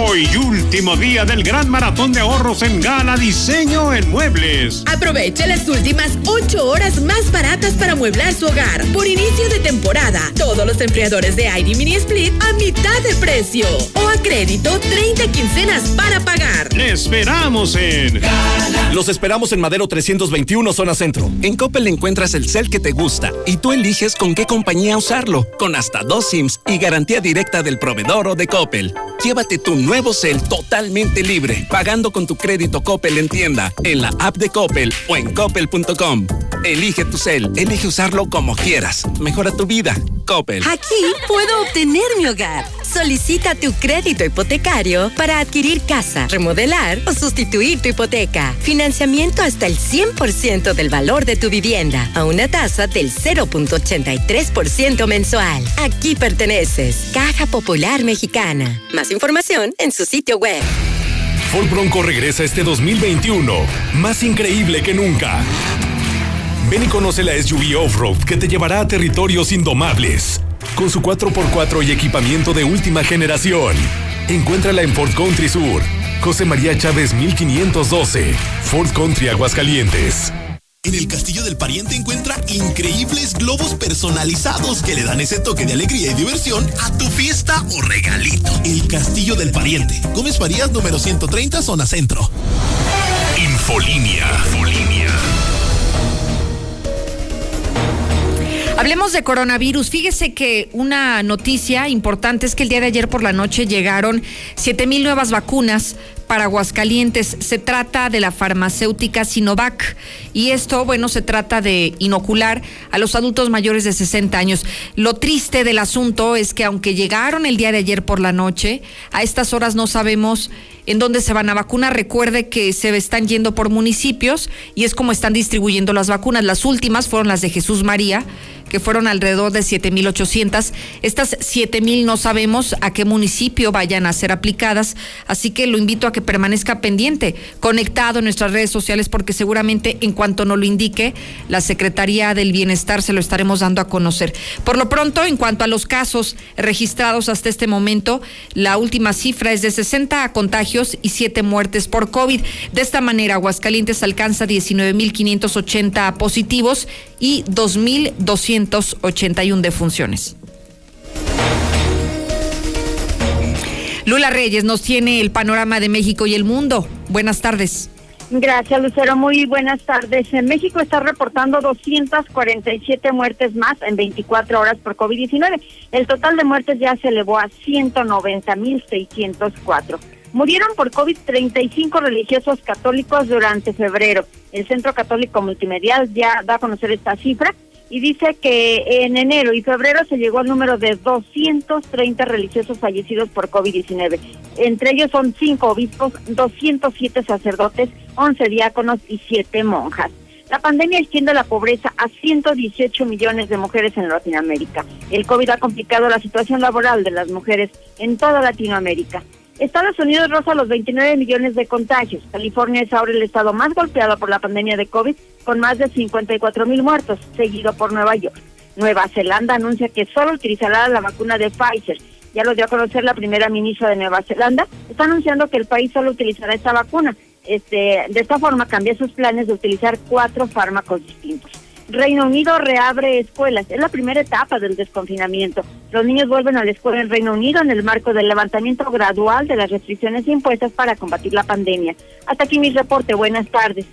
Hoy, último día del gran maratón de ahorros en Gala Diseño en Muebles. Aproveche las últimas 8 horas más baratas para mueblar su hogar. Por inicio de temporada, todos los enfriadores de ID Mini Split a mitad de precio. O a crédito, 30 quincenas para pagar. Le esperamos en Los esperamos en Madero 321, zona centro. En Coppel encuentras el cel que te gusta y tú eliges con qué compañía usarlo, con hasta dos SIMs y garantía directa del proveedor o de Coppel. Llévate tu nuevo cel totalmente libre, pagando con tu crédito Coppel en tienda, en la app de Coppel o en coppel.com. Elige tu cel, elige usarlo como quieras. Mejora tu vida. Coppel. Aquí puedo obtener mi hogar. Solicita tu crédito hipotecario para adquirir casa, remodelar o sustituir tu hipoteca. Financiamiento hasta el 100% del valor de tu vivienda a una tasa del 0.83% mensual. Aquí perteneces. Caja Popular Mexicana. Más información en su sitio web. Ford Bronco regresa este 2021, más increíble que nunca. Ven y conoce la SUV Off-Road que te llevará a territorios indomables. Con su 4x4 y equipamiento de última generación. Encuéntrala en Ford Country Sur. José María Chávez 1512. Ford Country Aguascalientes. En el Castillo del Pariente encuentra increíbles globos personalizados que le dan ese toque de alegría y diversión a tu fiesta o regalito. El Castillo del Pariente. Gómez Farías número 130, zona centro. Infolinia. Infolinia. Hablemos de coronavirus. Fíjese que una noticia importante es que el día de ayer por la noche llegaron 7 mil nuevas vacunas para Aguascalientes. Se trata de la farmacéutica Sinovac y esto, bueno, se trata de inocular a los adultos mayores de 60 años. Lo triste del asunto es que aunque llegaron el día de ayer por la noche, a estas horas no sabemos en dónde se van a vacunar. Recuerde que se están yendo por municipios y es como están distribuyendo las vacunas. Las últimas fueron las de Jesús María que fueron alrededor de 7.800. Estas 7.000 no sabemos a qué municipio vayan a ser aplicadas, así que lo invito a que permanezca pendiente, conectado en nuestras redes sociales, porque seguramente en cuanto nos lo indique, la Secretaría del Bienestar se lo estaremos dando a conocer. Por lo pronto, en cuanto a los casos registrados hasta este momento, la última cifra es de 60 contagios y 7 muertes por COVID. De esta manera, Aguascalientes alcanza 19.580 positivos y 2.281 defunciones. Lula Reyes nos tiene el panorama de México y el mundo. Buenas tardes. Gracias, Lucero. Muy buenas tardes. En México está reportando 247 muertes más en 24 horas por COVID-19. El total de muertes ya se elevó a 190.604. Murieron por COVID 35 religiosos católicos durante febrero. El Centro Católico Multimedial ya da a conocer esta cifra y dice que en enero y febrero se llegó al número de 230 religiosos fallecidos por COVID-19. Entre ellos son cinco obispos, 207 sacerdotes, 11 diáconos y 7 monjas. La pandemia extiende la pobreza a 118 millones de mujeres en Latinoamérica. El COVID ha complicado la situación laboral de las mujeres en toda Latinoamérica. Estados Unidos roza los 29 millones de contagios. California es ahora el estado más golpeado por la pandemia de COVID, con más de 54 mil muertos, seguido por Nueva York. Nueva Zelanda anuncia que solo utilizará la vacuna de Pfizer. Ya lo dio a conocer la primera ministra de Nueva Zelanda. Está anunciando que el país solo utilizará esta vacuna. Este, de esta forma cambia sus planes de utilizar cuatro fármacos distintos. Reino Unido reabre escuelas. Es la primera etapa del desconfinamiento. Los niños vuelven a la escuela en Reino Unido en el marco del levantamiento gradual de las restricciones impuestas para combatir la pandemia. Hasta aquí mi reporte. Buenas tardes.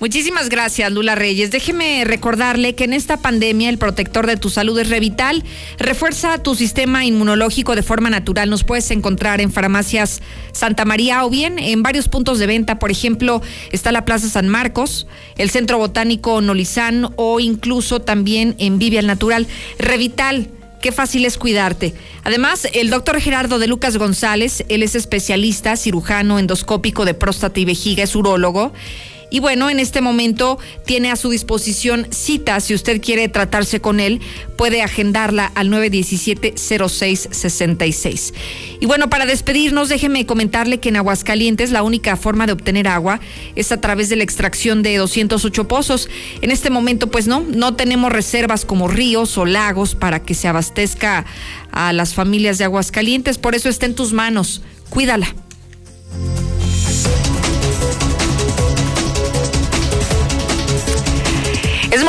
Muchísimas gracias, Lula Reyes. Déjeme recordarle que en esta pandemia el protector de tu salud es Revital. Refuerza tu sistema inmunológico de forma natural. Nos puedes encontrar en farmacias Santa María o bien en varios puntos de venta. Por ejemplo, está la Plaza San Marcos, el Centro Botánico Nolizán o incluso también en Vivial Natural. Revital. Qué fácil es cuidarte. Además, el doctor Gerardo de Lucas González, él es especialista, cirujano endoscópico de próstata y vejiga, es urólogo y bueno, en este momento tiene a su disposición cita. Si usted quiere tratarse con él, puede agendarla al 917-0666. Y bueno, para despedirnos, déjeme comentarle que en Aguascalientes la única forma de obtener agua es a través de la extracción de 208 pozos. En este momento, pues no, no tenemos reservas como ríos o lagos para que se abastezca a las familias de Aguascalientes. Por eso está en tus manos. Cuídala.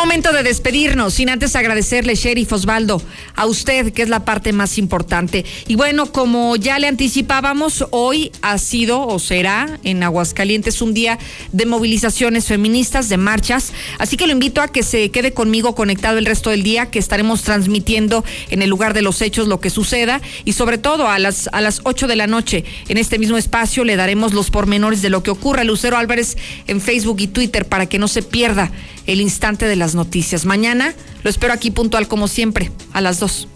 Momento de despedirnos, sin antes agradecerle, Sheriff Osvaldo, a usted, que es la parte más importante. Y bueno, como ya le anticipábamos, hoy ha sido o será en Aguascalientes un día de movilizaciones feministas, de marchas. Así que lo invito a que se quede conmigo conectado el resto del día, que estaremos transmitiendo en el lugar de los hechos lo que suceda. Y sobre todo a las, a las 8 de la noche, en este mismo espacio, le daremos los pormenores de lo que ocurra. Lucero Álvarez en Facebook y Twitter para que no se pierda el instante de las noticias. Mañana lo espero aquí puntual como siempre, a las 2.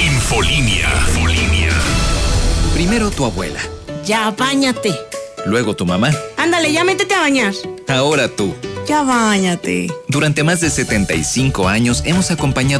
Infolinia. Infolinia. Primero tu abuela. Ya, bañate. Luego tu mamá. Ándale, ya métete a bañar. Ahora tú. Ya bañate. Durante más de 75 años hemos acompañado